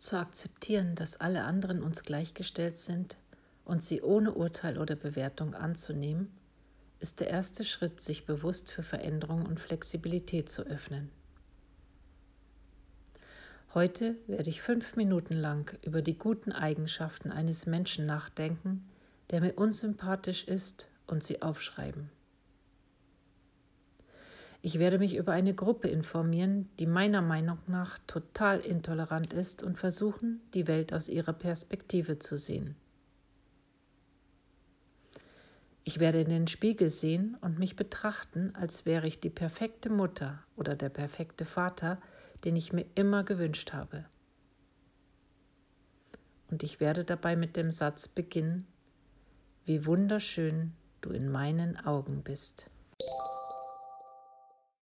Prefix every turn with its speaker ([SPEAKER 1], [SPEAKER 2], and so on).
[SPEAKER 1] zu akzeptieren, dass alle anderen uns gleichgestellt sind und sie ohne Urteil oder Bewertung anzunehmen, ist der erste Schritt, sich bewusst für Veränderung und Flexibilität zu öffnen. Heute werde ich fünf Minuten lang über die guten Eigenschaften eines Menschen nachdenken, der mir unsympathisch ist, und sie aufschreiben. Ich werde mich über eine Gruppe informieren, die meiner Meinung nach total intolerant ist und versuchen, die Welt aus ihrer Perspektive zu sehen. Ich werde in den Spiegel sehen und mich betrachten, als wäre ich die perfekte Mutter oder der perfekte Vater, den ich mir immer gewünscht habe. Und ich werde dabei mit dem Satz beginnen, wie wunderschön du in meinen Augen bist.